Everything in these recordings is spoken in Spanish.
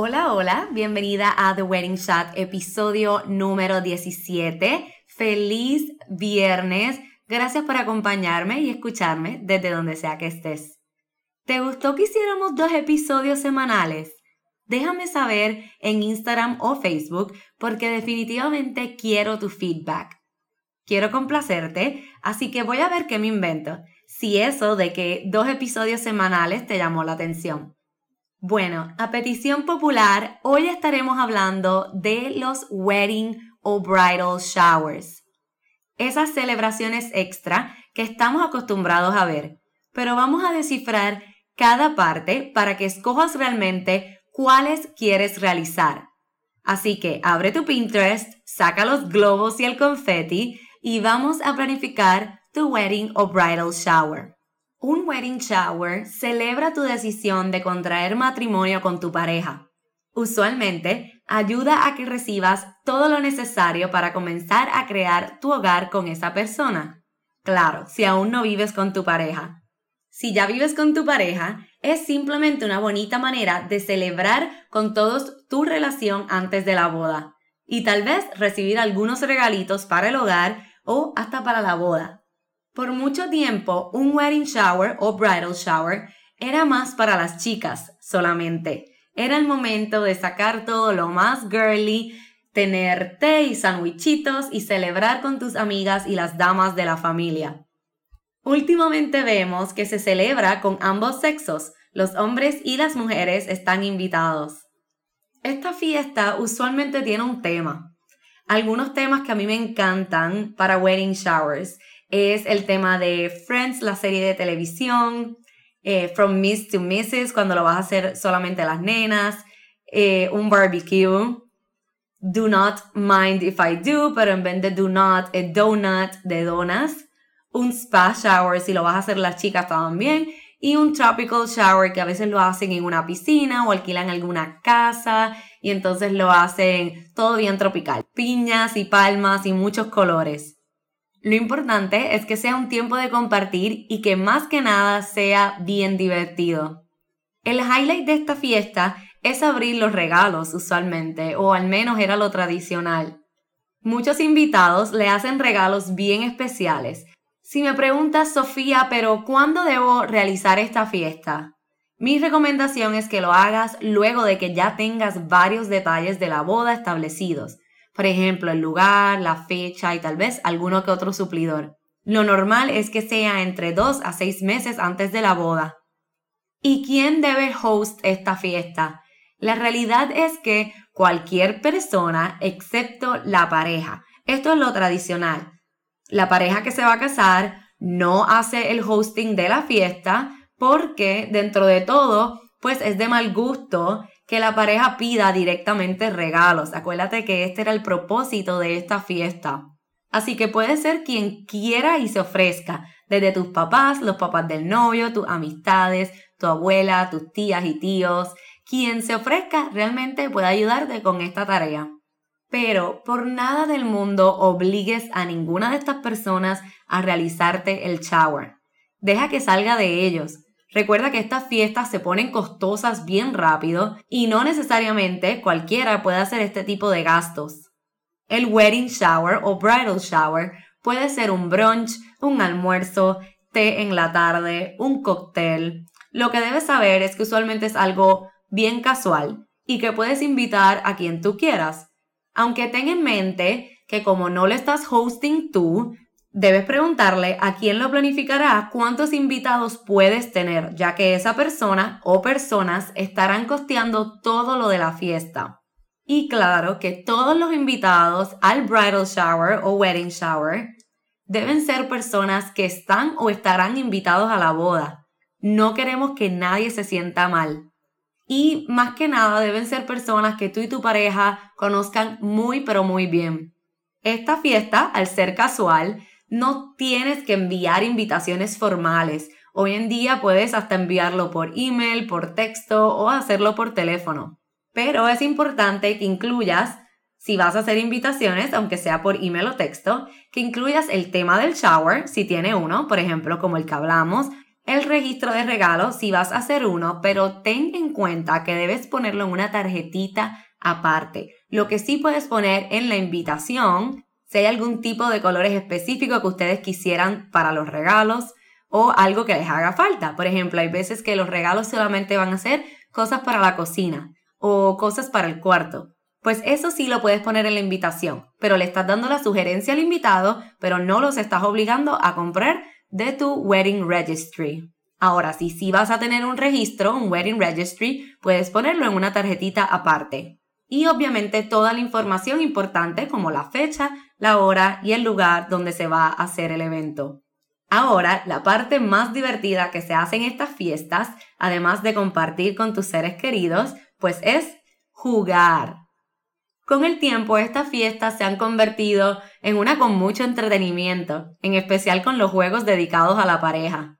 Hola, hola, bienvenida a The Wedding Chat, episodio número 17. Feliz viernes. Gracias por acompañarme y escucharme desde donde sea que estés. ¿Te gustó que hiciéramos dos episodios semanales? Déjame saber en Instagram o Facebook porque definitivamente quiero tu feedback. Quiero complacerte, así que voy a ver qué me invento, si eso de que dos episodios semanales te llamó la atención. Bueno, a petición popular, hoy estaremos hablando de los wedding o bridal showers esas celebraciones extra que estamos acostumbrados a ver, pero vamos a descifrar cada parte para que escojas realmente cuáles quieres realizar. Así que abre tu Pinterest, saca los globos y el confetti y vamos a planificar tu wedding o bridal shower. Un wedding shower celebra tu decisión de contraer matrimonio con tu pareja. Usualmente ayuda a que recibas todo lo necesario para comenzar a crear tu hogar con esa persona. Claro, si aún no vives con tu pareja. Si ya vives con tu pareja, es simplemente una bonita manera de celebrar con todos tu relación antes de la boda y tal vez recibir algunos regalitos para el hogar o hasta para la boda. Por mucho tiempo, un wedding shower o bridal shower era más para las chicas solamente era el momento de sacar todo lo más girly, tener té y sandwichitos y celebrar con tus amigas y las damas de la familia. Últimamente vemos que se celebra con ambos sexos, los hombres y las mujeres están invitados. Esta fiesta usualmente tiene un tema. Algunos temas que a mí me encantan para wedding showers es el tema de Friends, la serie de televisión, eh, from Miss to Mrs. cuando lo vas a hacer solamente las nenas, eh, un barbecue, Do Not Mind If I Do, pero en vez de Do Not, a Donut de donas, un spa shower si lo vas a hacer las chicas también, y un tropical shower que a veces lo hacen en una piscina o alquilan alguna casa y entonces lo hacen todo bien tropical, piñas y palmas y muchos colores. Lo importante es que sea un tiempo de compartir y que más que nada sea bien divertido. El highlight de esta fiesta es abrir los regalos usualmente, o al menos era lo tradicional. Muchos invitados le hacen regalos bien especiales. Si me preguntas, Sofía, pero ¿cuándo debo realizar esta fiesta? Mi recomendación es que lo hagas luego de que ya tengas varios detalles de la boda establecidos por ejemplo, el lugar, la fecha y tal vez alguno que otro suplidor. Lo normal es que sea entre dos a seis meses antes de la boda. ¿Y quién debe host esta fiesta? La realidad es que cualquier persona excepto la pareja. Esto es lo tradicional. La pareja que se va a casar no hace el hosting de la fiesta porque dentro de todo, pues es de mal gusto que la pareja pida directamente regalos. Acuérdate que este era el propósito de esta fiesta. Así que puede ser quien quiera y se ofrezca, desde tus papás, los papás del novio, tus amistades, tu abuela, tus tías y tíos. Quien se ofrezca realmente puede ayudarte con esta tarea. Pero por nada del mundo obligues a ninguna de estas personas a realizarte el shower. Deja que salga de ellos. Recuerda que estas fiestas se ponen costosas bien rápido y no necesariamente cualquiera puede hacer este tipo de gastos. El wedding shower o bridal shower puede ser un brunch, un almuerzo, té en la tarde, un cóctel, lo que debes saber es que usualmente es algo bien casual y que puedes invitar a quien tú quieras. Aunque ten en mente que como no lo estás hosting tú, debes preguntarle a quién lo planificará cuántos invitados puedes tener, ya que esa persona o personas estarán costeando todo lo de la fiesta. Y claro que todos los invitados al bridal shower o wedding shower deben ser personas que están o estarán invitados a la boda. No queremos que nadie se sienta mal. Y más que nada deben ser personas que tú y tu pareja conozcan muy pero muy bien. Esta fiesta, al ser casual, no tienes que enviar invitaciones formales. Hoy en día puedes hasta enviarlo por email, por texto o hacerlo por teléfono. Pero es importante que incluyas, si vas a hacer invitaciones, aunque sea por email o texto, que incluyas el tema del shower, si tiene uno, por ejemplo, como el que hablamos, el registro de regalos, si vas a hacer uno, pero ten en cuenta que debes ponerlo en una tarjetita aparte. Lo que sí puedes poner en la invitación si hay algún tipo de colores específicos que ustedes quisieran para los regalos o algo que les haga falta. Por ejemplo, hay veces que los regalos solamente van a ser cosas para la cocina o cosas para el cuarto. Pues eso sí lo puedes poner en la invitación, pero le estás dando la sugerencia al invitado, pero no los estás obligando a comprar de tu wedding registry. Ahora, si sí vas a tener un registro, un wedding registry, puedes ponerlo en una tarjetita aparte. Y obviamente toda la información importante como la fecha, la hora y el lugar donde se va a hacer el evento. Ahora, la parte más divertida que se hace en estas fiestas, además de compartir con tus seres queridos, pues es jugar. Con el tiempo, estas fiestas se han convertido en una con mucho entretenimiento, en especial con los juegos dedicados a la pareja.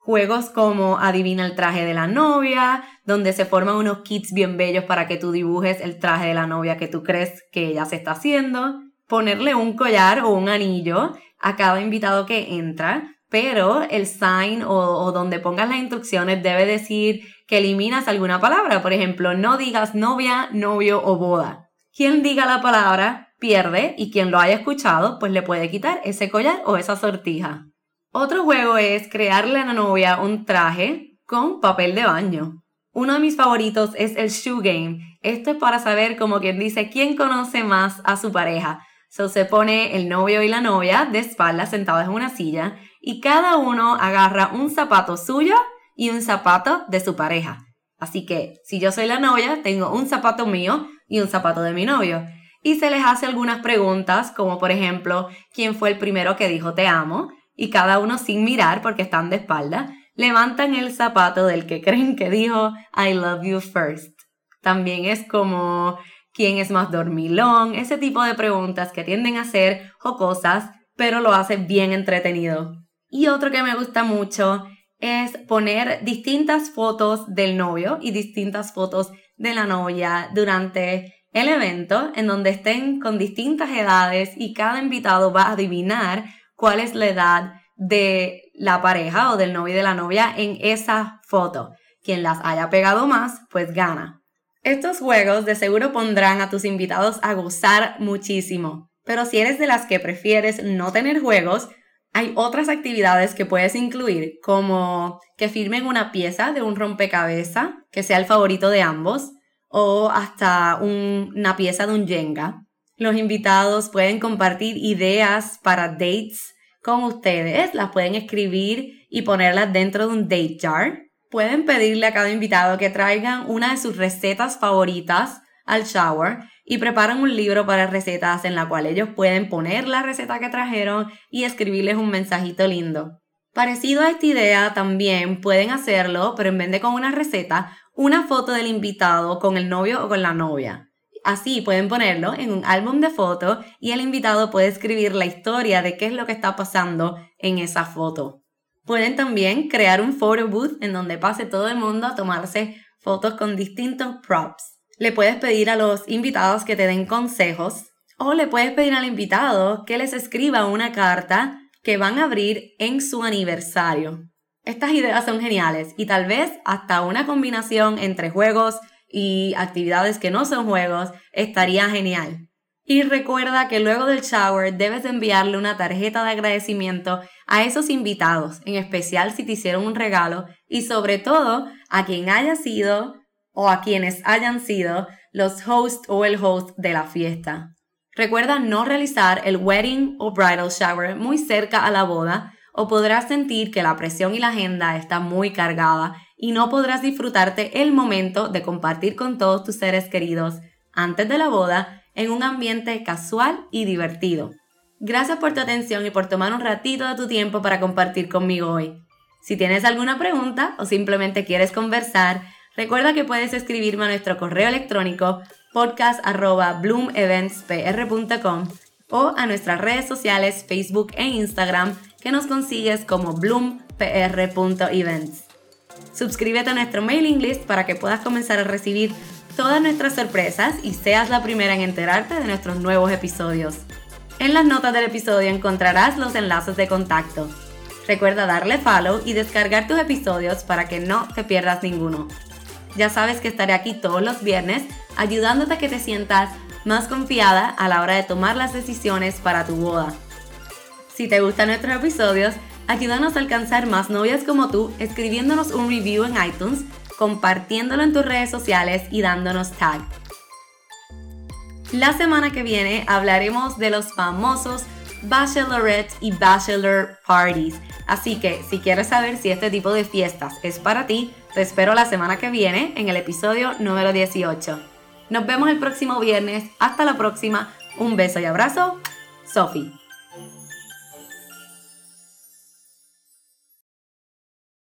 Juegos como Adivina el traje de la novia, donde se forman unos kits bien bellos para que tú dibujes el traje de la novia que tú crees que ella se está haciendo ponerle un collar o un anillo a cada invitado que entra, pero el sign o, donde pongas las instrucciones debe decir que eliminas alguna palabra. Por ejemplo, no digas novia, novio o boda. Quien diga la palabra pierde y quien lo haya escuchado pues le puede quitar ese collar o esa sortija. Otro juego es crearle a la novia un traje con papel de baño. Uno de mis favoritos es el shoe game. Esto es para saber, como quien dice, quién conoce más a su pareja. Se pone el novio y la novia de espaldas sentados en una silla y cada uno agarra un zapato suyo y un zapato de su pareja. Así que si yo soy la novia, tengo un zapato mío y un zapato de mi novio. Y se les hace algunas preguntas, como por ejemplo, ¿quién fue el primero que dijo te amo? Y cada uno sin mirar porque están de espalda, levantan el zapato del que creen que dijo I love you first. También es como quién es más dormilón, ese tipo de preguntas que tienden a ser jocosas, pero lo hace bien entretenido. Y otro que me gusta mucho es poner distintas fotos del novio y distintas fotos de la novia durante el evento en donde estén con distintas edades y cada invitado va a adivinar cuál es la edad de la pareja o del novio y de la novia en esa foto. Quien las haya pegado más, pues gana. Estos juegos de seguro pondrán a tus invitados a gozar muchísimo, pero si eres de las que prefieres no tener juegos, hay otras actividades que puedes incluir, como que firmen una pieza de un rompecabezas que sea el favorito de ambos, o hasta una pieza de un Jenga. Los invitados pueden compartir ideas para dates con ustedes, las pueden escribir y ponerlas dentro de un date jar pueden pedirle a cada invitado que traigan una de sus recetas favoritas al shower y preparan un libro para recetas en la cual ellos pueden poner la receta que trajeron y escribirles un mensajito lindo. Parecido a esta idea, también pueden hacerlo, pero en vez de con una receta, una foto del invitado con el novio o con la novia. Así pueden ponerlo en un álbum de fotos y el invitado puede escribir la historia de qué es lo que está pasando en esa foto. Pueden también crear un photo booth en donde pase todo el mundo a tomarse fotos con distintos props. Le puedes pedir a los invitados que te den consejos o le puedes pedir al invitado que les escriba una carta que van a abrir en su aniversario. Estas ideas son geniales y tal vez hasta una combinación entre juegos y actividades que no son juegos estaría genial. Y recuerda que luego del shower debes enviarle una tarjeta de agradecimiento a esos invitados, en especial si te hicieron un regalo y sobre todo a quien haya sido o a quienes hayan sido los hosts o el host de la fiesta. Recuerda no realizar el wedding o bridal shower muy cerca a la boda o podrás sentir que la presión y la agenda está muy cargada y no podrás disfrutarte el momento de compartir con todos tus seres queridos antes de la boda en un ambiente casual y divertido. Gracias por tu atención y por tomar un ratito de tu tiempo para compartir conmigo hoy. Si tienes alguna pregunta o simplemente quieres conversar, recuerda que puedes escribirme a nuestro correo electrónico podcast.bloomeventspr.com o a nuestras redes sociales Facebook e Instagram que nos consigues como bloompr.events. Suscríbete a nuestro mailing list para que puedas comenzar a recibir todas nuestras sorpresas y seas la primera en enterarte de nuestros nuevos episodios. En las notas del episodio encontrarás los enlaces de contacto. Recuerda darle follow y descargar tus episodios para que no te pierdas ninguno. Ya sabes que estaré aquí todos los viernes ayudándote a que te sientas más confiada a la hora de tomar las decisiones para tu boda. Si te gustan nuestros episodios, ayúdanos a alcanzar más novias como tú escribiéndonos un review en iTunes compartiéndolo en tus redes sociales y dándonos tag. La semana que viene hablaremos de los famosos bachelorette y bachelor parties. Así que si quieres saber si este tipo de fiestas es para ti, te espero la semana que viene en el episodio número 18. Nos vemos el próximo viernes. Hasta la próxima. Un beso y abrazo. Sophie.